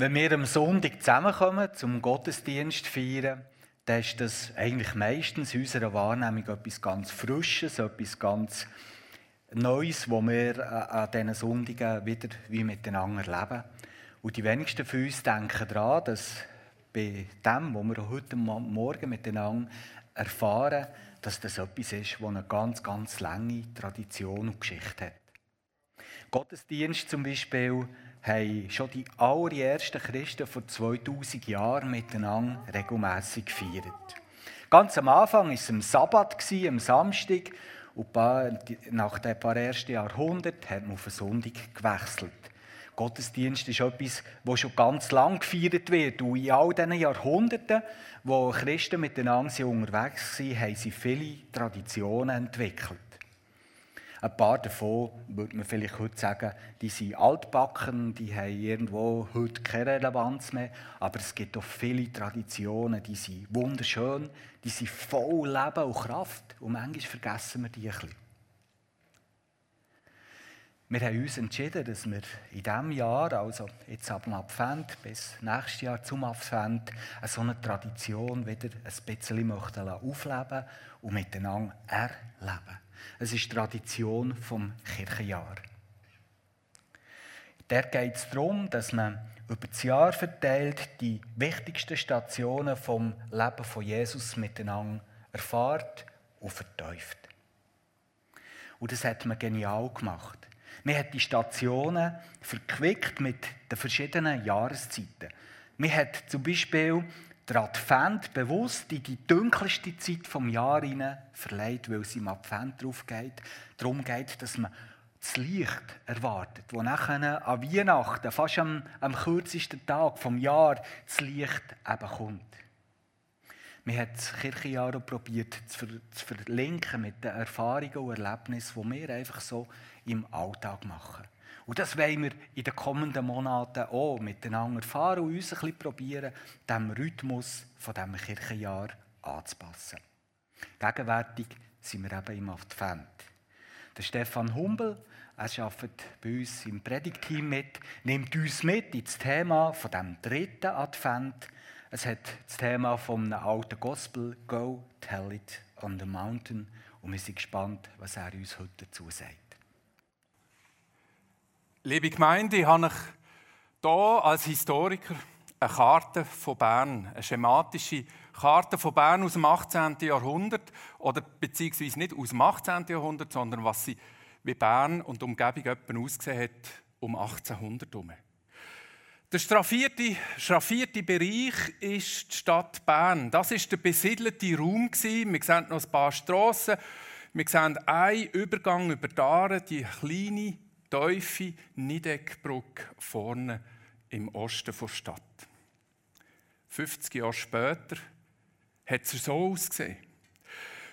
Wenn wir am Sonntag zusammenkommen, zum Gottesdienst feiern, dann ist das eigentlich meistens in unserer Wahrnehmung etwas ganz Frisches, etwas ganz Neues, wo wir an diesen Sonntagen wieder wie miteinander leben. Und die wenigsten von uns denken daran, dass bei dem, was wir heute Morgen miteinander erfahren, dass das etwas ist, das eine ganz, ganz lange Tradition und Geschichte hat. Gottesdienst zum Beispiel haben schon die allerersten Christen vor 2000 Jahren miteinander regelmässig gefeiert. Ganz am Anfang war es am Sabbat, am Samstag, und nach den paar ersten Jahrhunderten hat man auf den Sonntag gewechselt. Gottesdienst ist etwas, das schon ganz lang gefeiert wird. Und in all diesen Jahrhunderten, wo Christen miteinander unterwegs waren, haben sie viele Traditionen entwickelt. Ein paar davon würde man vielleicht heute sagen, die sind altbacken, die haben irgendwo heute keine Relevanz mehr. Aber es gibt auch viele Traditionen, die sind wunderschön, die sind voll Leben und Kraft. Und manchmal vergessen wir die ein bisschen. Wir haben uns entschieden, dass wir in diesem Jahr, also jetzt ab dem Advent bis nächstes Jahr zum Advent, so eine Tradition wieder ein bisschen aufleben und miteinander erleben. Es ist Tradition vom Kirchenjahr. Der geht es darum, dass man über das Jahr verteilt die wichtigsten Stationen vom Leben von Jesus miteinander erfahrt und vertäuft. Und das hat man genial gemacht. Man hat die Stationen verquickt mit den verschiedenen Jahreszeiten. Man hat zum Beispiel der Advent bewusst in die dunkelste Zeit vom Jahr hinein verleiht, weil es im Advent darauf geht, darum geht, dass man das Licht erwartet, wo nachher an Weihnachten, fast am, am kürzesten Tag vom Jahr, das Licht eben kommt. Man hat das Kirchenjahr auch probiert zu, zu verlinken mit den Erfahrungen und Erlebnissen, die wir einfach so im Alltag machen. Und das wollen wir in den kommenden Monaten auch miteinander erfahren und uns ein bisschen probieren, dem Rhythmus von diesem Kirchenjahr anzupassen. Gegenwärtig sind wir eben im Advent. Der Stefan Humbel, er arbeitet bei uns im Predigteam mit, nimmt uns mit ins Thema von dem dritten Advent. Es hat das Thema vom alten Gospel Go Tell It on the Mountain und wir sind gespannt, was er uns heute dazu sagt. Liebe Gemeinde, ich habe hier als Historiker eine Karte von Bern, eine schematische Karte von Bern aus dem 18. Jahrhundert, oder beziehungsweise nicht aus dem 18. Jahrhundert, sondern was sie wie Bern und Umgebung etwa ausgesehen hat um 1800 herum. Der straffierte, schraffierte Bereich ist die Stadt Bern. Das ist der besiedelte Raum. Wir sehen noch ein paar Strassen. Wir sehen einen Übergang über die Aare, die kleine tiefe Nideckbrücke vorne im Osten der Stadt. 50 Jahre später hat es so ausgesehen.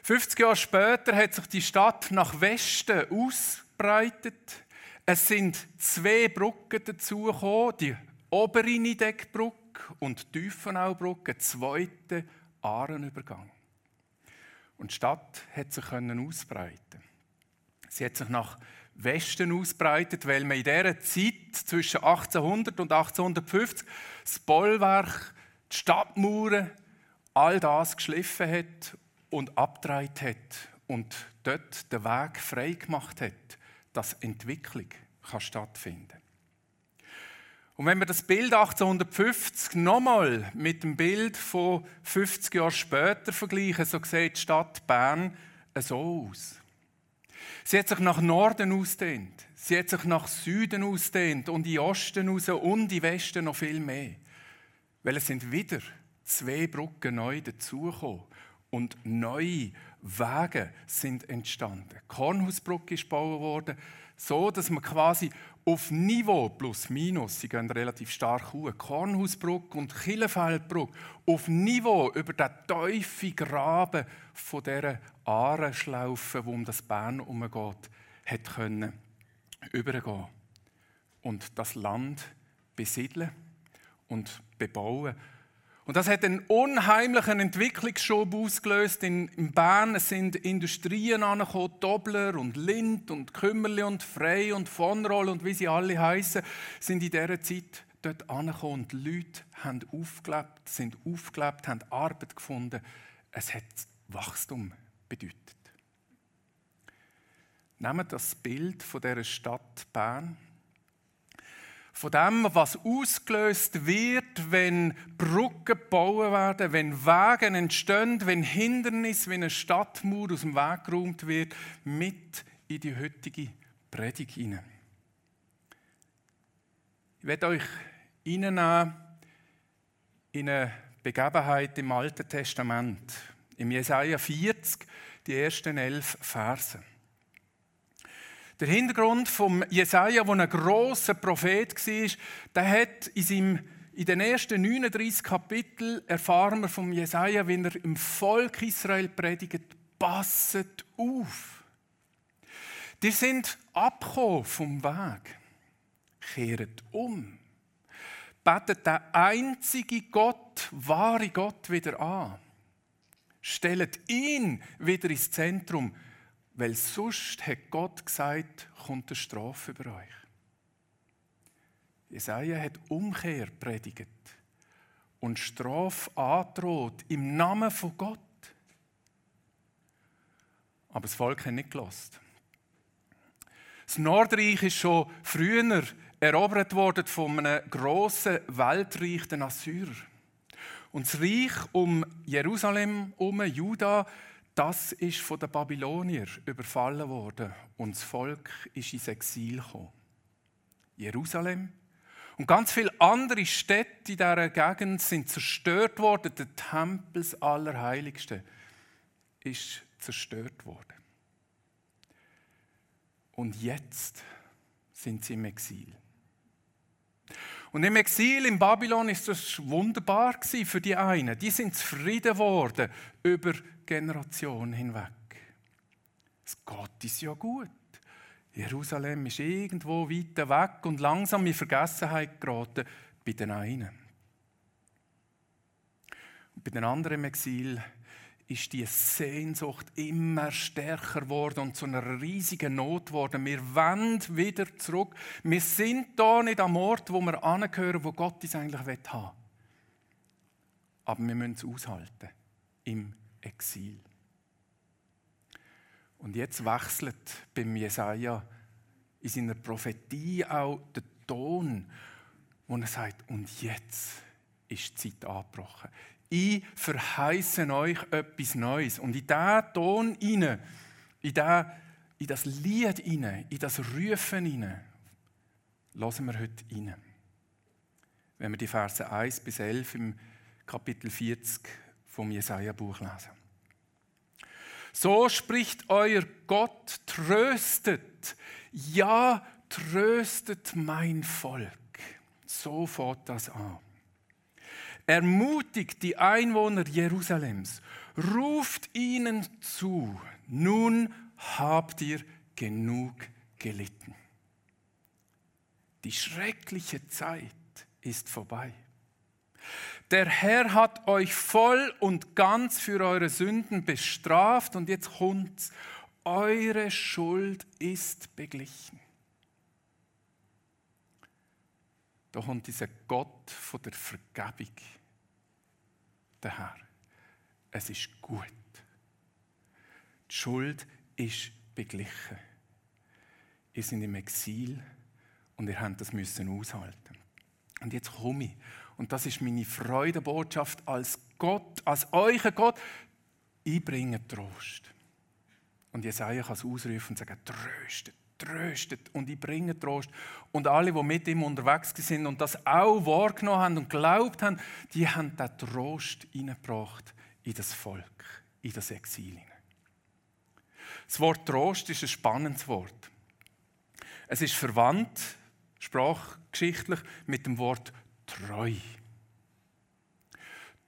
50 Jahre später hat sich die Stadt nach Westen ausbreitet. Es sind zwei Brücken dazugekommen, die obere Nideckbrücke und die Tiefenaubrücke, zweite Aarenübergang. Und die Stadt hat sich ausbreiten. Sie hat sich nach Westen ausbreitet, weil man in dieser Zeit zwischen 1800 und 1850 das Bollwerk, die Stadtmauern, all das geschliffen hat und abgedreht hat und dort den Weg frei gemacht hat, dass Entwicklung kann stattfinden. Und wenn wir das Bild 1850 nochmal mit dem Bild von 50 Jahren später vergleichen, so sieht die Stadt Bern so aus. Sie hat sich nach Norden ausdehnt. Sie hat sich nach Süden ausdehnt und in Osten raus und in Westen noch viel mehr. Weil es sind wieder zwei Brücken neu dazugekommen und neue Wege sind entstanden. Die Kornhausbrücke ist gebaut worden, so dass man quasi auf Niveau plus minus, sie gehen relativ stark hoch, Kornhausbrücke und Killefeldbrücke, auf Niveau über den tiefen Graben von dieser Ahrenschlaufe, wo um das Bern herumgeht, hat können übergehen und das Land besiedeln und bebauen und das hat einen unheimlichen Entwicklungsschub ausgelöst in, Bern. Es sind Industrien angekommen, Dobler und Lind und Kümmerli und Frey und Vonroll und wie sie alle heißen, sind in dieser Zeit dort angekommen und die Leute haben aufgelebt, sind aufgelebt, haben Arbeit gefunden. Es hat Wachstum bedeutet. Nehmen das Bild von der Stadt Bern von dem, was ausgelöst wird, wenn Brücken gebaut werden, wenn Wege entstehen, wenn Hindernisse, wenn eine Stadtmauer aus dem Weg geräumt wird, mit in die heutige Predigt hinein. Ich werde euch hineinnehmen in eine Begebenheit im Alten Testament, im Jesaja 40, die ersten elf Verse. Der Hintergrund vom Jesaja, der ein großer Prophet war, der hat in, seinem, in den ersten 39 Kapiteln erfahren wir vom Jesaja, wie er im Volk Israel predigt, passet auf. Die sind abgekommen vom Weg. Kehret um. Betet den einzigen Gott, wahre Gott wieder an. Stellt ihn wieder ins Zentrum weil sonst hat Gott gesagt, kommt eine Strafe über euch. Jesaja hat Umkehr predigt und Strafe androht im Namen von Gott. Aber das Volk hat nicht gelost. Das Nordreich ist schon früher erobert worden von einem grossen Weltreich, den Assyrer. Und das Reich um Jerusalem, um Juda, das ist von den Babyloniern überfallen worden und das Volk ist ins Exil gekommen. Jerusalem und ganz viele andere Städte in dieser Gegend sind zerstört worden. Der Tempel des Allerheiligsten ist zerstört worden. Und jetzt sind sie im Exil. Und im Exil in Babylon ist das wunderbar für die einen. Die sind zufrieden geworden über Generationen hinweg. Das Gott ist ja gut. Jerusalem ist irgendwo weit weg und langsam in Vergessenheit geraten bei den einen. Und bei den anderen im Exil ist die Sehnsucht immer stärker geworden und zu einer riesigen Not geworden. Wir wollen wieder zurück. Wir sind da nicht am Ort, wo wir angehören, wo Gott uns eigentlich haben will. Aber wir müssen es aushalten. Im Exil. Und jetzt wechselt beim Jesaja in seiner Prophetie auch der Ton, wo er sagt: Und jetzt ist die Zeit angebrochen ich verheiße euch etwas Neues. Und in diesen Ton hinein, in, das Lied hinein, in das Rufen hinein, lassen wir heute hinein. Wenn wir die Verse 1 bis 11 im Kapitel 40 vom Jesaja-Buch lesen. So spricht euer Gott, tröstet, ja, tröstet mein Volk. So fährt das an ermutigt die Einwohner Jerusalems, ruft ihnen zu, nun habt ihr genug gelitten. Die schreckliche Zeit ist vorbei. Der Herr hat euch voll und ganz für eure Sünden bestraft und jetzt kommt's. Eure Schuld ist beglichen. Da kommt dieser Gott von der Vergebung daher. Es ist gut. Die Schuld ist beglichen. Ihr seid im Exil und ihr habt das müssen aushalten. Und jetzt komme ich. Und das ist meine Freudebotschaft als Gott, als euer Gott. Ich bringe Trost. Und Jesaja kann es ausrufen und sagen: Tröstet, tröstet und ich bringe Trost. Und alle, die mit ihm unterwegs sind und das auch wahrgenommen haben und glaubt haben, die haben den Trost hineingebracht in das Volk, in das Exil. Das Wort Trost ist ein spannendes Wort. Es ist verwandt, sprachgeschichtlich, mit dem Wort treu.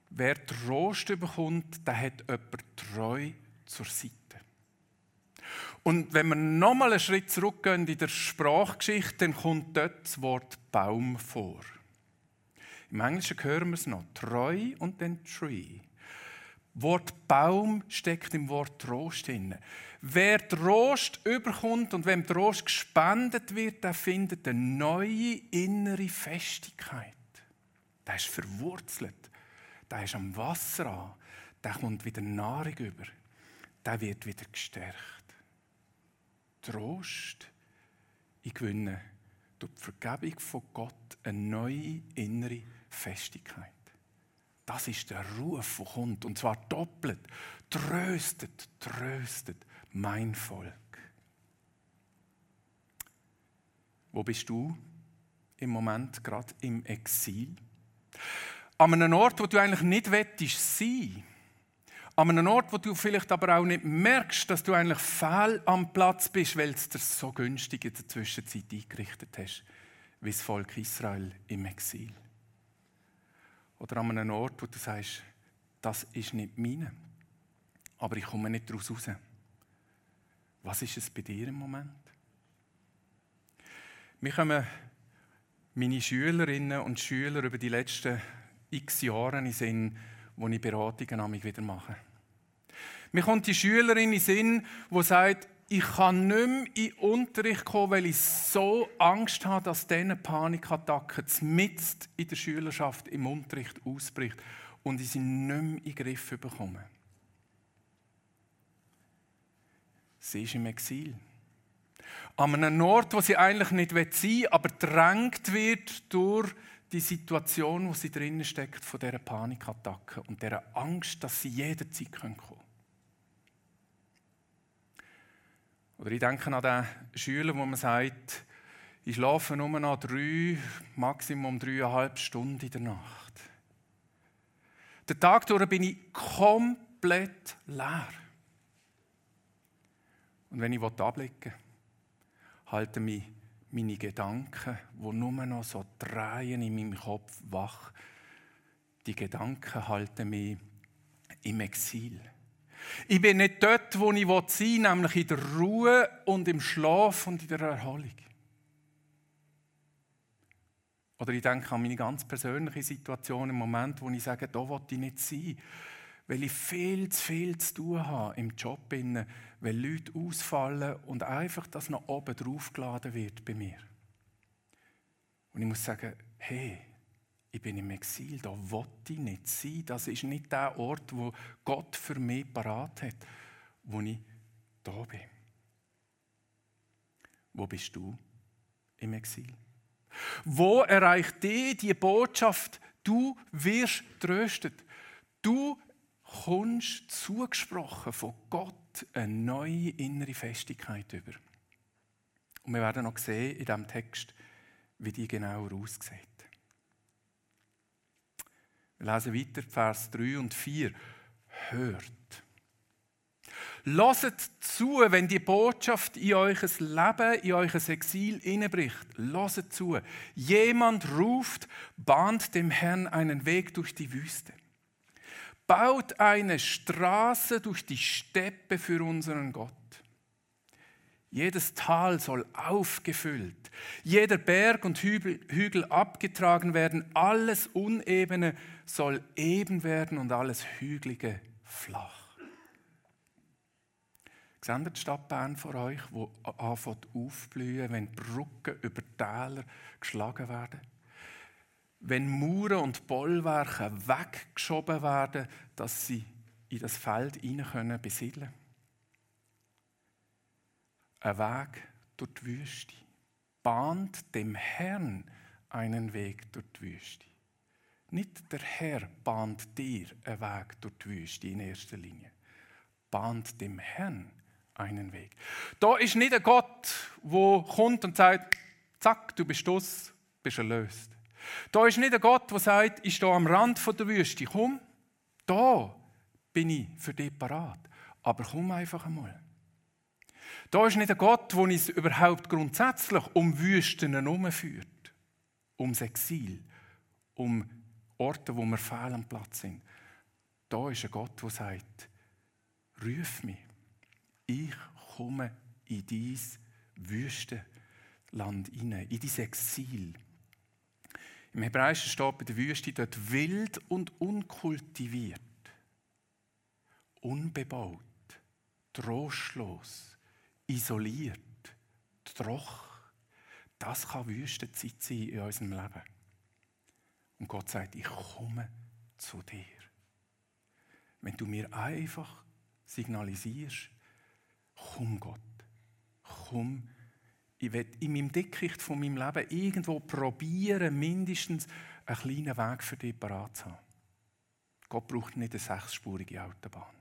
Wer Trost bekommt, der hat jemand treu zur Seite. Und wenn wir nochmal einen Schritt zurückgehen in der Sprachgeschichte, dann kommt dort das Wort Baum vor. Im Englischen hören wir es noch, treu und dann tree. Wort Baum steckt im Wort Trost drin. Wer Trost überkommt und wem Trost gespendet wird, der findet eine neue innere Festigkeit. Der ist verwurzelt. Der ist am Wasser an. Der kommt wieder Nahrung über. Der wird wieder gestärkt. Trost. Ich gewinne durch die Vergebung von Gott eine neue innere Festigkeit. Das ist der Ruf, der kommt, und zwar doppelt. Tröstet, tröstet mein Volk. Wo bist du im Moment gerade im Exil? An einem Ort, wo du eigentlich nicht wettest sein. An einem Ort, wo du vielleicht aber auch nicht merkst, dass du eigentlich fehl am Platz bist, weil es dir so günstig in der Zwischenzeit eingerichtet hast, wie das Volk Israel im Exil. Oder an einem Ort, wo du sagst, das ist nicht meine, aber ich komme nicht daraus raus. Was ist es bei dir im Moment? Wir kommen meine Schülerinnen und Schüler über die letzten x Jahre in Sinn, wo ich Beratungen an mich wieder mache. Mir kommt die Schülerin in Sinn, die sagt, ich kann nicht mehr in den Unterricht kommen, weil ich so Angst habe, dass diese Panikattacke mitten in der Schülerschaft im Unterricht ausbricht und ich sie nicht mehr in den Griff bekomme. Sie ist im Exil. An einem Ort, wo sie eigentlich nicht sein will, aber drängt wird durch die Situation, wo sie drinnen steckt, von dieser Panikattacke und dieser Angst, dass sie jederzeit kommen können. Oder ich denke an den Schüler, wo man sagt, ich schlafe nur noch drei, Maximum dreieinhalb Stunden in der Nacht. Den Tag durch bin ich komplett leer. Und wenn ich abblicken will, halten mich meine Gedanken, die nur noch so drehen in meinem Kopf wach. Die Gedanken halten mich im Exil. Ich bin nicht dort, wo ich sein will, nämlich in der Ruhe und im Schlaf und in der Erholung. Oder ich denke an meine ganz persönliche Situation im Moment, wo ich sage, da will ich nicht sein. Weil ich viel zu viel zu tun habe im Job, weil Leute ausfallen und einfach das noch oben drauf geladen wird bei mir. Und ich muss sagen, hey, ich bin im Exil, da wollte ich nicht sein. Das ist nicht der Ort, wo Gott für mich parat hat, wo ich da bin. Wo bist du im Exil? Wo erreicht dich die Botschaft, du wirst tröstet. Du kommst zugesprochen von Gott eine neue innere Festigkeit über. Und wir werden noch sehen in diesem Text, wie die genauer aussieht. Wir lesen weiter, Vers 3 und 4. Hört. Lasst zu, wenn die Botschaft in euch Leben, in euch Exil hineinbricht. Lasst zu. Jemand ruft, bahnt dem Herrn einen Weg durch die Wüste. Baut eine Straße durch die Steppe für unseren Gott. Jedes Tal soll aufgefüllt, jeder Berg und Hügel abgetragen werden, alles Unebene soll eben werden und alles Hügelige flach. Seht ihr die Stadt Bern vor euch, wo anfängt aufblühen, wenn Brücken über Täler geschlagen werden? Wenn Mauern und Bollwerke weggeschoben werden, dass sie in das Feld hinein besiedeln können? Ein Weg durch die Wüste. Bahnt dem Herrn einen Weg durch die Wüste. Nicht der Herr bahnt dir einen Weg durch die Wüste in erster Linie. Bahnt dem Herrn einen Weg. Da ist nicht ein Gott, der kommt und sagt, zack, du bist aus, bist erlöst. Da ist nicht ein Gott, der sagt, ich stehe am Rand der Wüste, komm, da bin ich für dich parat. Aber komm einfach einmal. Da ist nicht ein Gott, der uns überhaupt grundsätzlich um Wüsten herumführt, ums Exil, um Orte, wo wir fehl am Platz sind. Da ist ein Gott, der sagt, ruf mich, ich komme in dieses Wüstenland hinein, in dieses Exil. Im Hebräischen steht bei der Wüste dort wild und unkultiviert. unbebaut, trostlos, isoliert, troch. Das kann Wüstenzeit sein in unserem Leben. Und Gott sagt, ich komme zu dir. Wenn du mir einfach signalisierst, komm Gott, komm, ich will in meinem Dickicht von meinem Leben irgendwo probieren, mindestens einen kleinen Weg für dich parat zu haben. Gott braucht nicht eine sechsspurige Autobahn.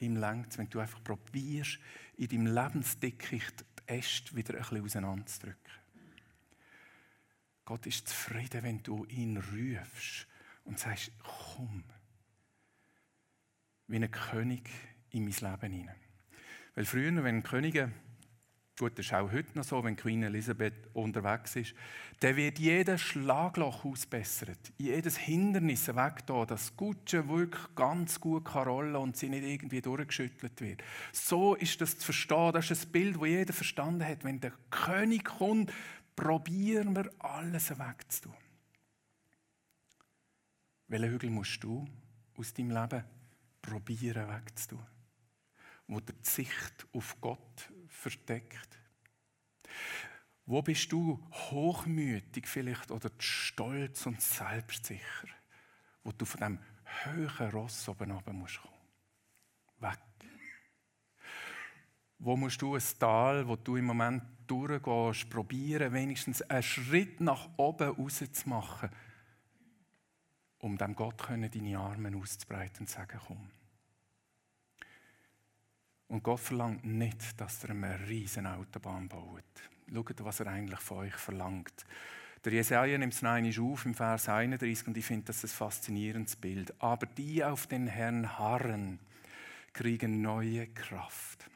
Ihm längt wenn du einfach probierst, in deinem Lebensdickicht die Äste wieder ein bisschen auseinanderzudrücken. Gott ist zufrieden, wenn du ihn rufst und sagst, komm, wie ein König in mein Leben hinein. Weil früher, wenn Könige Gut, das ist auch heute noch so, wenn Queen Elizabeth unterwegs ist. Dann wird jedes Schlagloch ausbessert, jedes Hindernis weg da, dass Gutsche wirklich ganz gut kann rollen und sie nicht irgendwie durchgeschüttelt wird. So ist das zu verstehen. Das ist ein Bild, das jeder verstanden hat. Wenn der König kommt, probieren wir alles wegzutun. Welchen Hügel musst du aus deinem Leben probieren wegzutun? Wo die Sicht auf Gott verdeckt? Wo bist du hochmütig vielleicht oder stolz und selbstsicher, wo du von dem höheren Ross oben runter musst kommen? Weg. Wo musst du ein Tal, wo du im Moment durchgehst, probieren, wenigstens einen Schritt nach oben rauszumachen, um dem Gott deine Arme auszubreiten und zu sagen, komm. Und Gott verlangt nicht, dass er eine riesen Autobahn baut. Schaut, was er eigentlich von euch verlangt. Der Jesaja nimmt es einmal auf im Vers 31 und ich finde das ein faszinierendes Bild. Aber die auf den Herrn harren, kriegen neue Kraft.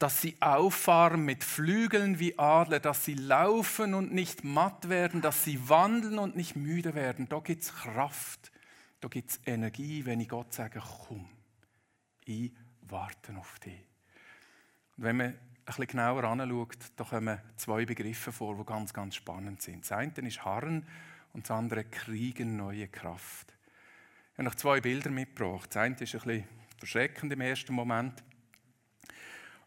Dass sie auffahren mit Flügeln wie Adler, dass sie laufen und nicht matt werden, dass sie wandeln und nicht müde werden. Da gibt es Kraft, da gibt es Energie, wenn ich Gott sage, komm, ich warten auf dich. Und wenn man ein bisschen genauer anschaut, da kommen zwei Begriffe vor, die ganz, ganz spannend sind. Das eine ist Harren und das andere Kriegen neue Kraft. Ich habe noch zwei Bilder mitgebracht. Das eine ist ein bisschen verschreckend im ersten Moment.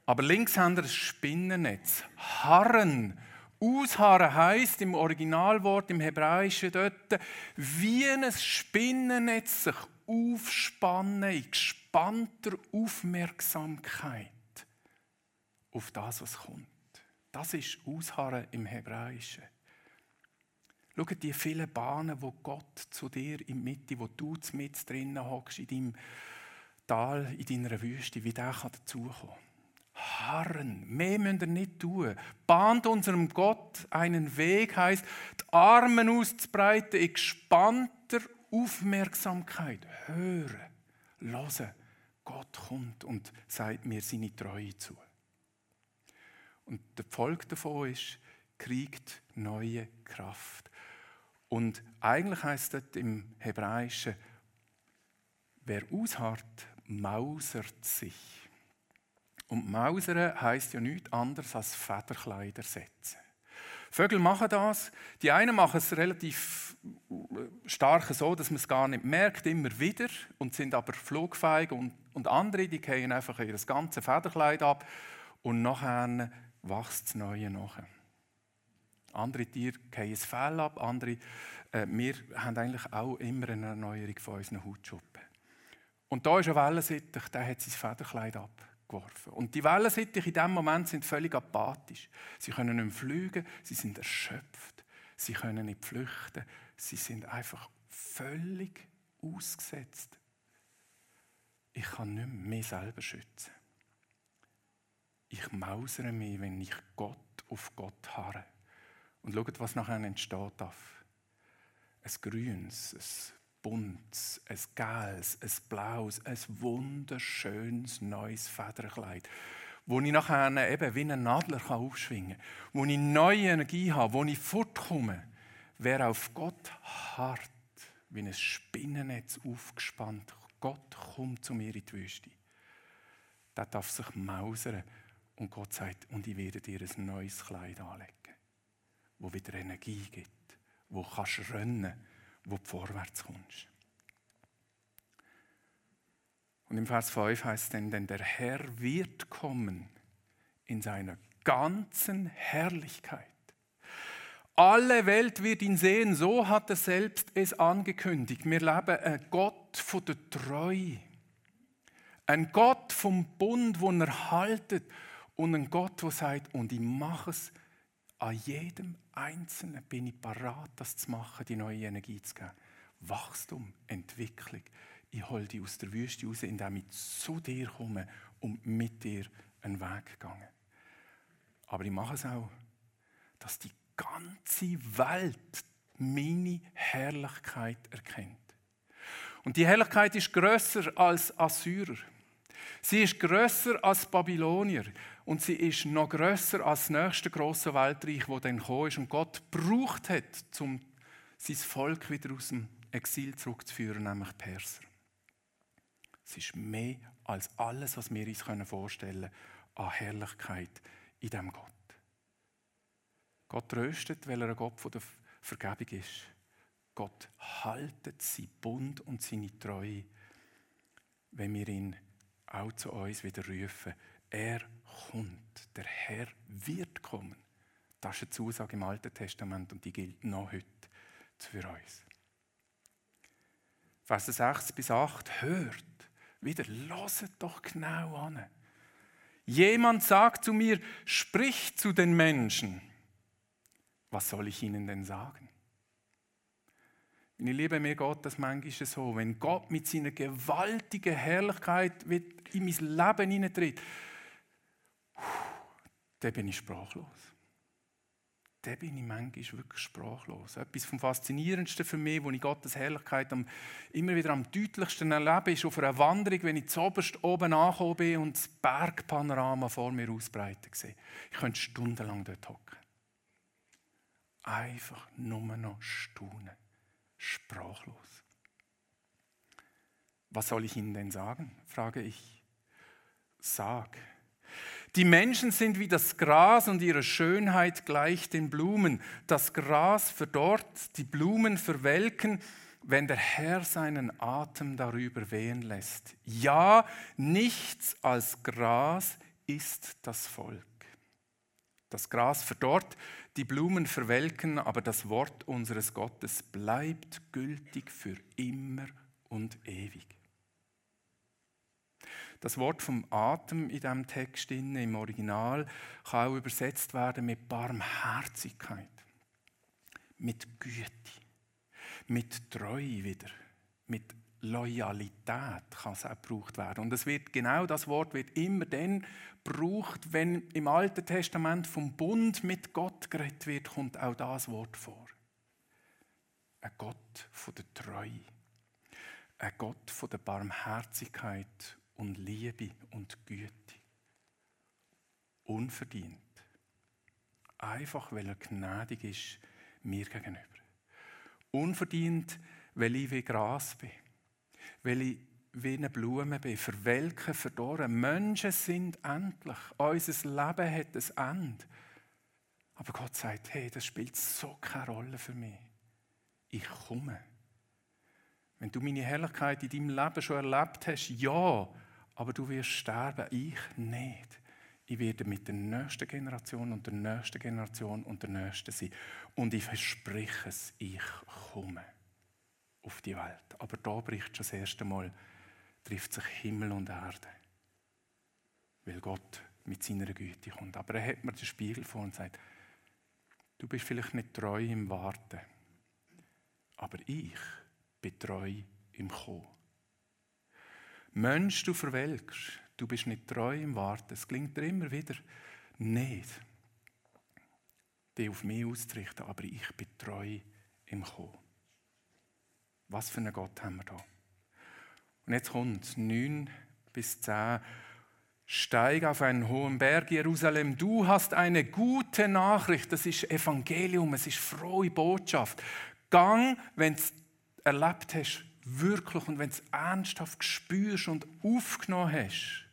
Aber links haben wir ein Spinnennetz. Harren. Ausharren heißt im Originalwort, im Hebräischen dort, wie ein Spinnennetz sich aufspannen in gespannter Aufmerksamkeit auf das, was kommt. Das ist Ausharren im Hebräischen. Schau die vielen Bahnen, wo Gott zu dir in der Mitte, wo du mit drinnen hockst, in deinem Tal, in deiner Wüste, wie der kann dazukommen. Harren, mehr müsst ihr nicht tun. Bahnt unserem Gott einen Weg, heißt, die Arme auszubreiten in gespannter Aufmerksamkeit. Hören, hören. Gott kommt und sagt mir seine Treue zu. Und der Folge davon ist, kriegt neue Kraft. Und eigentlich heißt das im Hebräischen, wer ausharrt, mausert sich. Und Mausern heißt ja nichts anderes als Federkleider setzen. Vögel machen das. Die einen machen es relativ äh, stark so, dass man es gar nicht merkt, immer wieder, und sind aber flugfähig. Und, und andere, die gehen einfach ihr ganzes Federkleid ab und nachher wächst das Neue nach. Andere Tiere gehen das Fell ab, andere, äh, wir haben eigentlich auch immer eine Erneuerung von unseren Hautschuppen. Und da ist ein Wellensittich, der hat sein Federkleid ab geworfen. Und die Wellensittiche in diesem Moment sind völlig apathisch. Sie können nicht mehr fliegen, sie sind erschöpft, sie können nicht flüchten, sie sind einfach völlig ausgesetzt. Ich kann nicht mehr mich selber schützen. Ich mausere mich, wenn ich Gott auf Gott harre. Und schaut, was nachher entsteht darf. Ein grünes, ein buntes, ein gelbes, ein blaues, ein wunderschönes neues Federkleid, wo ich nachher eben wie ein Nadler aufschwingen kann, wo ich neue Energie habe, wo ich fortkomme. Wer auf Gott hart, wie ein Spinnennetz aufgespannt, Gott kommt zu mir in die Wüste, der darf sich mausern und Gott sagt, und ich werde dir ein neues Kleid anlegen, wo wieder Energie gibt, wo kannst rennen wo du vorwärts kommst. Und im Vers 5 heißt es denn, denn der Herr wird kommen in seiner ganzen Herrlichkeit. Alle Welt wird ihn sehen, so hat er selbst es angekündigt. Wir leben ein Gott von der Treue. Ein Gott vom Bund, wo er haltet. Und ein Gott, der sagt, und ich mache es an jedem Einzelnen, bin ich parat, das zu machen, die neue Energie zu geben. Wachstum, Entwicklung. Ich hole dich aus der Wüste raus, indem ich zu dir komme und mit dir einen Weg gehe. Aber ich mache es auch, dass die ganze Welt meine Herrlichkeit erkennt. Und die Herrlichkeit ist größer als Assyrer. Sie ist größer als Babylonier und sie ist noch größer als das nächste große Weltreich, wo dann gekommen ist und Gott braucht hat, um sein Volk wieder aus dem Exil zurückzuführen, nämlich Perser. Es ist mehr als alles, was wir uns vorstellen können an Herrlichkeit in dem Gott. Gott tröstet, weil er ein Gott der Vergebung ist. Gott haltet sein Bund und seine Treue, wenn wir ihn auch zu uns wieder rufen. Er kommt, der Herr wird kommen. Das ist eine Zusage im Alten Testament und die gilt noch heute für uns. Vers 6 bis 8, hört, wieder, loset doch genau an. Jemand sagt zu mir, sprich zu den Menschen was soll ich ihnen denn sagen? Ich liebe mir Gott das manchmal so, wenn Gott mit seiner gewaltigen Herrlichkeit in mein Leben hineintritt, dann bin ich sprachlos. Dann bin ich manchmal wirklich sprachlos. Etwas vom Faszinierendsten für mich, wo ich Gottes Herrlichkeit am, immer wieder am deutlichsten erlebe, ist auf einer Wanderung, wenn ich zuoberst oben angekommen bin und das Bergpanorama vor mir ausbreiten sehe. Ich könnte stundenlang dort hocken einfach nur noch staunen, sprachlos. Was soll ich Ihnen denn sagen? frage ich. Sag. Die Menschen sind wie das Gras und ihre Schönheit gleich den Blumen. Das Gras verdorrt, die Blumen verwelken, wenn der Herr seinen Atem darüber wehen lässt. Ja, nichts als Gras ist das Volk. Das Gras verdorrt, die Blumen verwelken, aber das Wort unseres Gottes bleibt gültig für immer und ewig. Das Wort vom Atem in diesem Text im Original kann auch übersetzt werden mit Barmherzigkeit, mit Güte, mit Treue wieder, mit Loyalität kann es auch gebraucht werden. Und es wird genau das Wort wird immer dann gebraucht, wenn im Alten Testament vom Bund mit Gott geredet wird, kommt auch das Wort vor. Ein Gott von der Treue, ein Gott von der Barmherzigkeit und Liebe und Güte. Unverdient. Einfach, weil er gnädig ist mir gegenüber. Unverdient, weil ich wie Gras bin weil ich wie eine Blume bin, verwelken, verdorren. Menschen sind endlich. Unser Leben hat ein Ende. Aber Gott sagt, hey, das spielt so keine Rolle für mich. Ich komme. Wenn du meine Herrlichkeit in deinem Leben schon erlebt hast, ja, aber du wirst sterben, ich nicht. Ich werde mit der nächsten Generation und der nächsten Generation und der nächsten sein. Und ich verspreche es, ich komme auf die Welt. Aber da bricht schon das erste Mal, trifft sich Himmel und Erde. Weil Gott mit seiner Güte kommt. Aber er hat mir den Spiegel vor und sagt, du bist vielleicht nicht treu im Warten, aber ich bin treu im Kommen. Mensch, du verwelkst, du bist nicht treu im Warten. Es klingt dir immer wieder nicht, dich auf mich auszurichten, aber ich bin treu im Kommen. Was für einen Gott haben wir da? Und jetzt kommt 9 bis 10. Steig auf einen hohen Berg, Jerusalem. Du hast eine gute Nachricht. Das ist Evangelium, es ist frohe Botschaft. Gang, wenn du es erlebt hast, wirklich und wenn du es ernsthaft spürst und aufgenommen hast,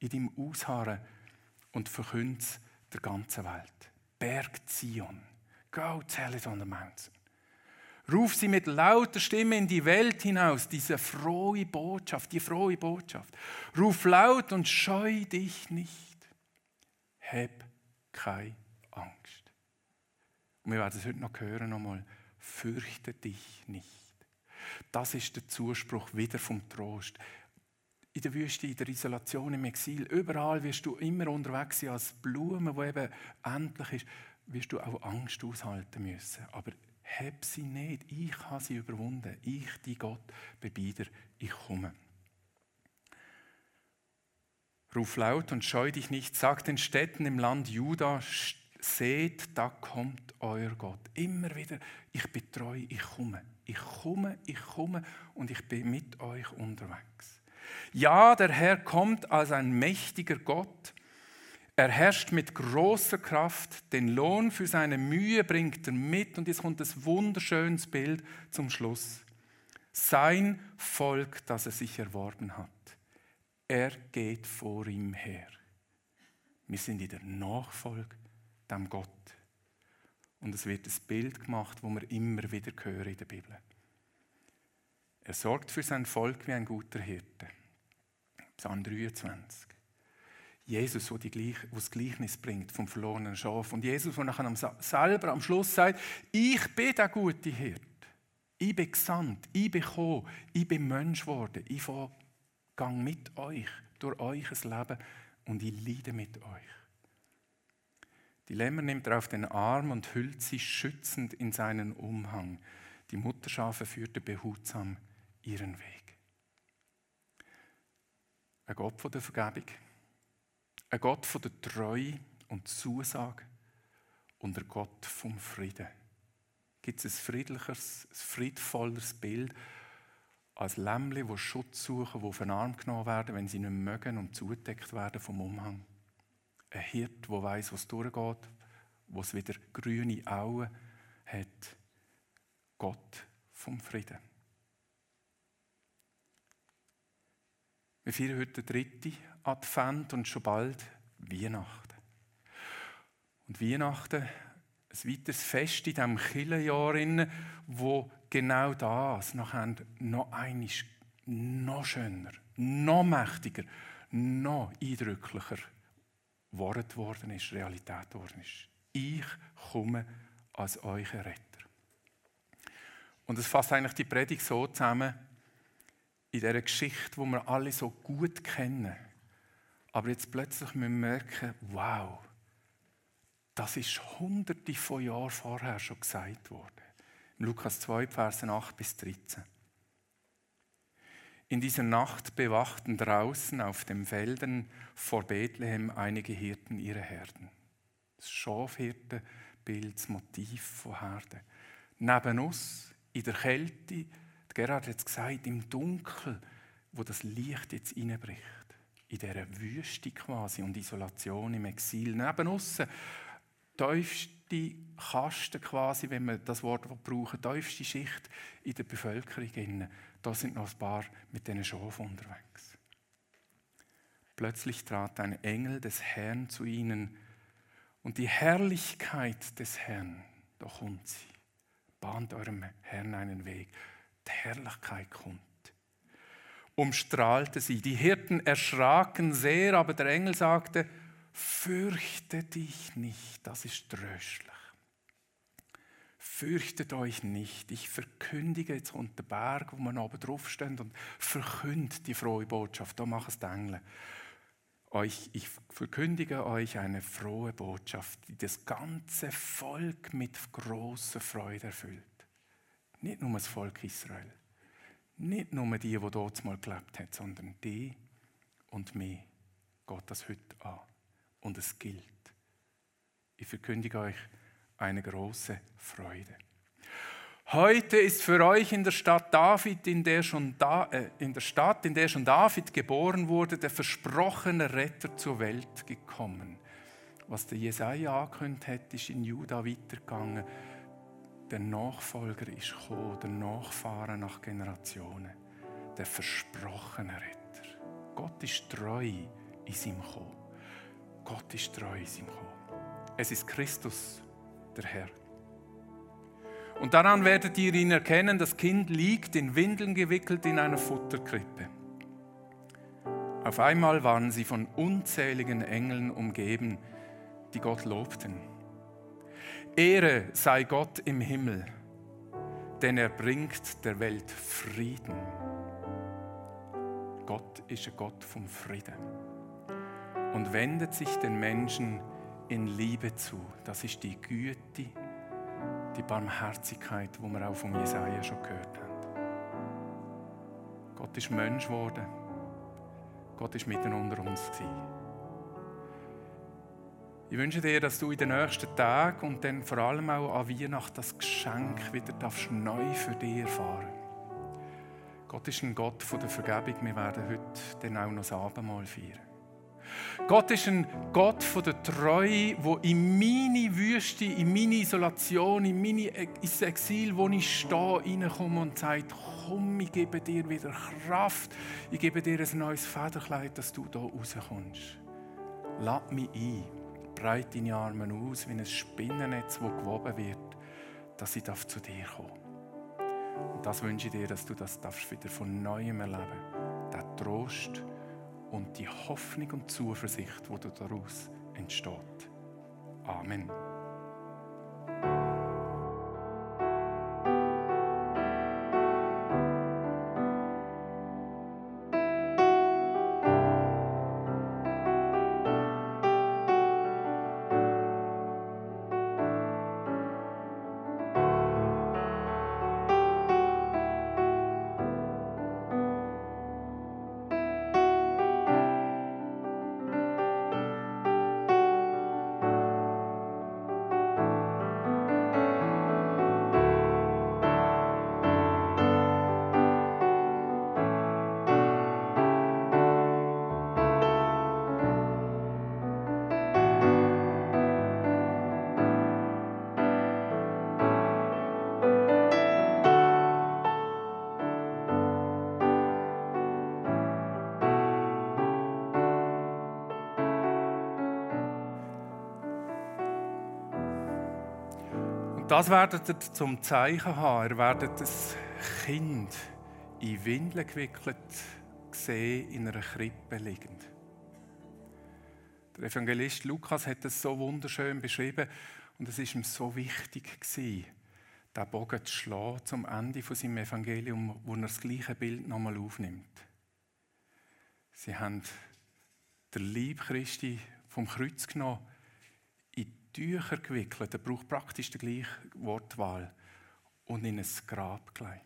in deinem Ausharren und verkündet der ganzen Welt. Berg Zion. Go tell it on the mountain. Ruf sie mit lauter Stimme in die Welt hinaus, diese frohe Botschaft, die frohe Botschaft. Ruf laut und scheu dich nicht. Hab keine Angst. Und wir werden es heute noch hören nochmal. Fürchte dich nicht. Das ist der Zuspruch wieder vom Trost. In der Wüste, in der Isolation, im Exil, überall wirst du immer unterwegs sein als Blume, wo eben endlich ist, wirst du auch Angst aushalten müssen. Aber hab sie nicht. Ich habe sie überwunden. Ich, die Gott, dir. Ich komme. Ruf laut und scheu dich nicht. Sag den Städten im Land Juda, seht, da kommt euer Gott. Immer wieder, ich betreue, ich komme. Ich komme, ich komme und ich bin mit euch unterwegs. Ja, der Herr kommt als ein mächtiger Gott er herrscht mit großer Kraft, den Lohn für seine Mühe bringt er mit und jetzt kommt das wunderschönes Bild zum Schluss. Sein Volk, das er sich erworben hat, er geht vor ihm her. Wir sind in der Nachfolge dem Gott. Und es wird das Bild gemacht, wo wir immer wieder hören in der Bibel. Er sorgt für sein Volk wie ein guter Hirte. Psalm 23. Jesus, die, das Gleichnis bringt vom verlorenen Schaf. Und Jesus, der nachher selber am Schluss sagt, ich bin der gute Hirt. Ich bin gesandt, ich bin gekommen, ich bin Mensch geworden. Ich gehe mit euch durch euch Leben und ich leide mit euch. Die Lämmer nimmt er auf den Arm und hüllt sie schützend in seinen Umhang. Die Mutterschafe führte behutsam ihren Weg. Ein Gott von der Vergebung ein Gott von der Treue und Zusage und ein Gott vom Frieden. Gibt es ein friedlicheres, ein friedvolleres Bild als Lämmli, die Schutz suchen, die auf den Arm genommen werden, wenn sie nicht mögen und zugedeckt werden vom Umhang? Ein Hirt, der weiß, was durchgeht, wo es wieder grüne Augen hat. Gott vom Frieden. Wir feiern heute den dritten Advent und schon bald Weihnachten. Und Weihnachten, ein weiteres Fest in diesem Kirchenjahr, wo genau das nachher noch einiges noch schöner, noch mächtiger, noch eindrücklicher Wort worden ist, Realität geworden ist. Ich komme als euer Retter. Und es fasst eigentlich die Predigt so zusammen, in dieser Geschichte, wo wir alle so gut kennen. Aber jetzt plötzlich müssen wir merken, wow, das ist hunderte von Jahren vorher schon gesagt worden. In Lukas 2, Versen 8 bis 13. In dieser Nacht bewachten draußen auf den Feldern vor Bethlehem einige Hirten ihre Herden. Das Schafhirtenbild, das Motiv von Herden. Neben uns, in der Kälte, Gerhard hat es gesagt, im Dunkel, wo das Licht jetzt reinbricht. In dieser Wüste quasi und Isolation im Exil. Neben uns, tiefste Kasten quasi, wenn wir das Wort brauchen, tiefste Schicht in der Bevölkerung. Da sind noch ein paar mit diesen Schafen unterwegs. Plötzlich trat ein Engel des Herrn zu ihnen und die Herrlichkeit des Herrn, da kommt sie, bahnt eurem Herrn einen Weg die Herrlichkeit kommt. Umstrahlte sie. Die Hirten erschraken sehr, aber der Engel sagte, fürchte dich nicht, das ist tröstlich. Fürchtet euch nicht. Ich verkündige jetzt unter Berg, wo man oben drauf steht und verkündet die frohe Botschaft. Da machen es die Engel. Euch, ich verkündige euch eine frohe Botschaft, die das ganze Volk mit großer Freude erfüllt. Nicht nur das Volk Israel. Nicht nur die, die dort mal gelebt haben, sondern die und mir geht das heute an. Und es gilt. Ich verkündige euch eine große Freude. Heute ist für euch in der Stadt David, in der, schon da, äh, in der Stadt, in der schon David geboren wurde, der versprochene Retter zur Welt gekommen. Was der Jesaja angekündigt hat, ist in Juda weitergegangen der Nachfolger ist gekommen, der Nachfahren nach Generationen, der versprochene Retter. Gott ist treu in seinem Kommen. Gott ist treu in seinem Kommen. Es ist Christus, der Herr. Und daran werdet ihr ihn erkennen, das Kind liegt in Windeln gewickelt in einer Futterkrippe. Auf einmal waren sie von unzähligen Engeln umgeben, die Gott lobten. Ehre sei Gott im Himmel, denn er bringt der Welt Frieden. Gott ist ein Gott vom Frieden und wendet sich den Menschen in Liebe zu. Das ist die Güte, die Barmherzigkeit, wo wir auch von Jesaja schon gehört haben. Gott ist Mensch geworden. Gott ist mitten unter uns gewesen. Ich wünsche dir, dass du in den nächsten Tagen und dann vor allem auch an Weihnachten das Geschenk wieder darfst neu für dich erfahren. Gott ist ein Gott von der Vergebung. Wir werden heute dann auch noch das Abendmahl feiern. Gott ist ein Gott von der Treue, wo in meine Wüste, in meine Isolation, in mein Exil, wo ich stehe, reinkomme und sagt, komm, ich gebe dir wieder Kraft, ich gebe dir ein neues Federkleid, dass du da rauskommst. Lass mich ein breite deine Arme aus wie ein Spinnennetz, das gewoben wird, dass ich zu dir kommen darf. Und das wünsche ich dir, dass du das wieder von Neuem erleben darfst. Der Trost und die Hoffnung und Zuversicht, die daraus entsteht. Amen. Das werdet ihr zum Zeichen haben. Ihr werdet das Kind in Windeln gewickelt sehen, in einer Krippe liegend. Der Evangelist Lukas hat es so wunderschön beschrieben und es ist ihm so wichtig gewesen, den Bogen zu schlagen zum Ende von seinem Evangelium, wo er das gleiche Bild nochmal aufnimmt. Sie haben den Lieb Christi vom Kreuz genommen Tücher gewickelt, er braucht praktisch die gleiche Wortwahl, und in ein Grab gelegt.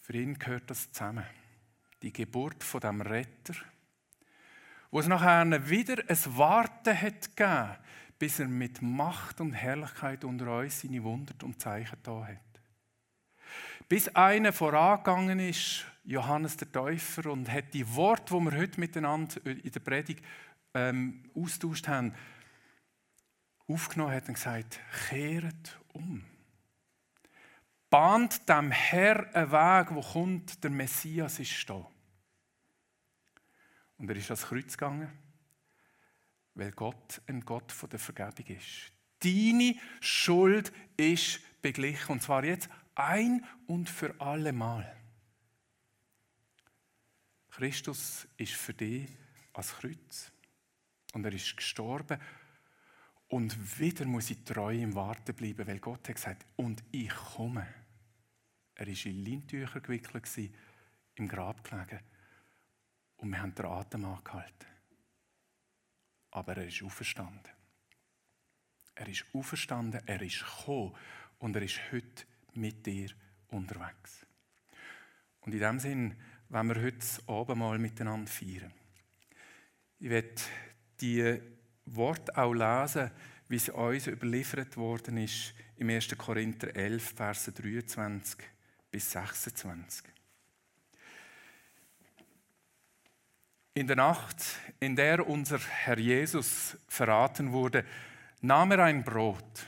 Für ihn gehört das zusammen. Die Geburt von dem Retter, wo es nachher wieder ein Warten hat gegeben, bis er mit Macht und Herrlichkeit unter uns seine Wunder und Zeichen da hat. Bis einer vorangegangen ist, Johannes der Täufer, und hat die Worte, die wir heute miteinander in der Predigt ähm, austauscht haben, aufgenommen hat und gesagt, kehret um. Bahnt dem Herr einen Weg, wo kommt, der Messias ist da. Und er ist ans Kreuz gegangen, weil Gott ein Gott der Vergebung ist. Deine Schuld ist beglichen, und zwar jetzt ein und für alle Mal. Christus ist für dich als Kreuz. Und er ist gestorben. Und wieder muss ich treu im Warten bleiben, weil Gott hat gesagt, und ich komme. Er war in Lintücher gewickelt, im Grab gelegen. Und wir haben den Atem angehalten. Aber er ist auferstanden. Er ist auferstanden, er ist gekommen und er ist heute mit dir unterwegs. Und in dem Sinn wenn wir heute oben mal miteinander feiern. Ich werde die Worte auch lesen, wie es uns überliefert worden ist im 1. Korinther 11, Verse 23 bis 26. In der Nacht, in der unser Herr Jesus verraten wurde, nahm er ein Brot,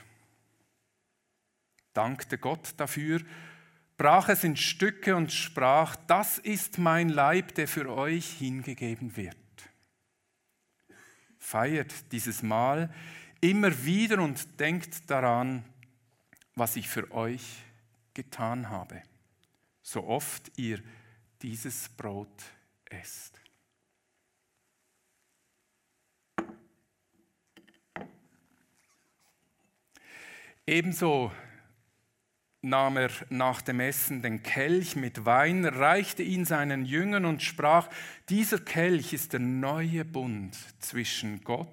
dankte Gott dafür, brach es in Stücke und sprach, das ist mein Leib, der für euch hingegeben wird feiert dieses Mal immer wieder und denkt daran, was ich für euch getan habe, so oft ihr dieses Brot esst. Ebenso nahm er nach dem Essen den Kelch mit Wein, reichte ihn seinen Jüngern und sprach, dieser Kelch ist der neue Bund zwischen Gott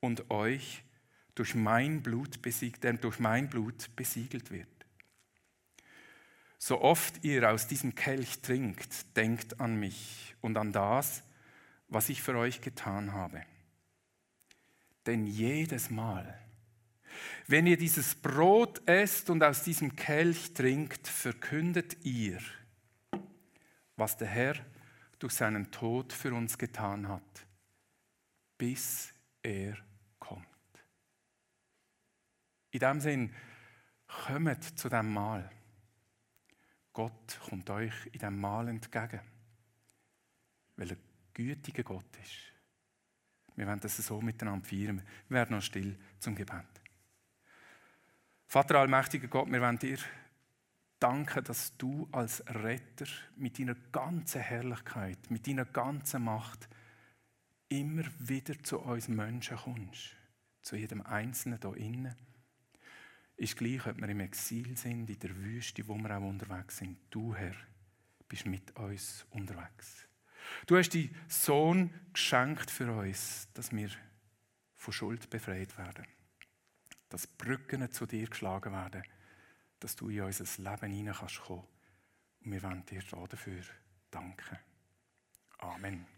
und euch, durch mein Blut besiegt, der durch mein Blut besiegelt wird. So oft ihr aus diesem Kelch trinkt, denkt an mich und an das, was ich für euch getan habe. Denn jedes Mal, wenn ihr dieses Brot esst und aus diesem Kelch trinkt, verkündet ihr, was der Herr durch seinen Tod für uns getan hat, bis er kommt. In dem Sinn, kommt zu dem Mahl. Gott kommt euch in dem Mahl entgegen, weil er gütiger Gott ist. Wir werden das so miteinander feiern. Wir werden noch still zum Gebet. Vater allmächtiger Gott, wir wollen dir danken, dass du als Retter mit deiner ganzen Herrlichkeit, mit deiner ganzen Macht immer wieder zu uns Menschen kommst, zu jedem Einzelnen hier innen. Ist gleich, ob wir im Exil sind, in der Wüste, wo wir auch unterwegs sind. Du, Herr, bist mit uns unterwegs. Du hast deinen Sohn geschenkt für uns, dass wir von Schuld befreit werden dass Brücken zu dir geschlagen werden, dass du in unser Leben hinein kannst kommen. Und wir wollen dir dafür danken. Amen.